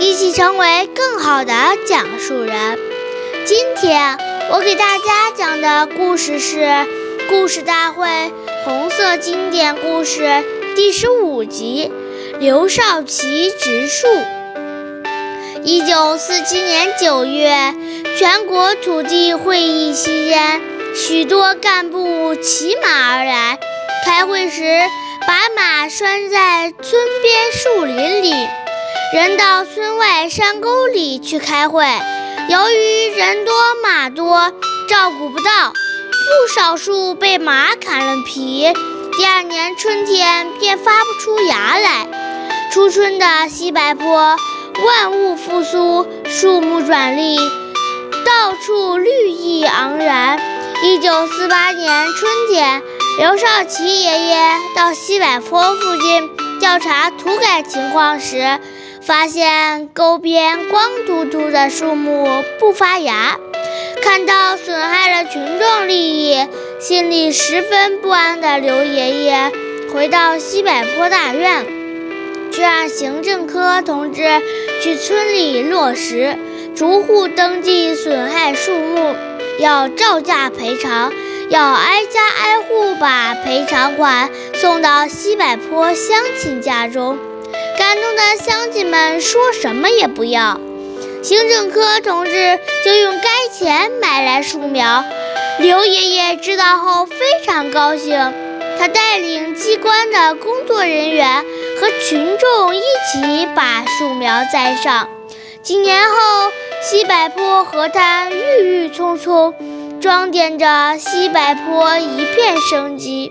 一起成为更好的讲述人。今天我给大家讲的故事是《故事大会红色经典故事》第十五集《刘少奇植树》。一九四七年九月，全国土地会议期间，许多干部骑马而来。开会时，把马拴在村边树林里。人到村外山沟里去开会，由于人多马多，照顾不到，不少树被马砍了皮。第二年春天便发不出芽来。初春的西柏坡，万物复苏，树木转绿，到处绿意盎然。一九四八年春天，刘少奇爷爷到西柏坡附近调查土改情况时，发现沟边光秃秃的树木不发芽，看到损害了群众利益，心里十分不安的刘爷爷回到西柏坡大院，就让行政科同志去村里落实，逐户登记损害树木，要照价赔偿，要挨家挨户把赔偿款送到西柏坡乡亲家中。感动的乡亲们说什么也不要，行政科同志就用该钱买来树苗。刘爷爷知道后非常高兴，他带领机关的工作人员和群众一起把树苗栽上。几年后，西柏坡河滩郁郁葱葱，装点着西柏坡一片生机。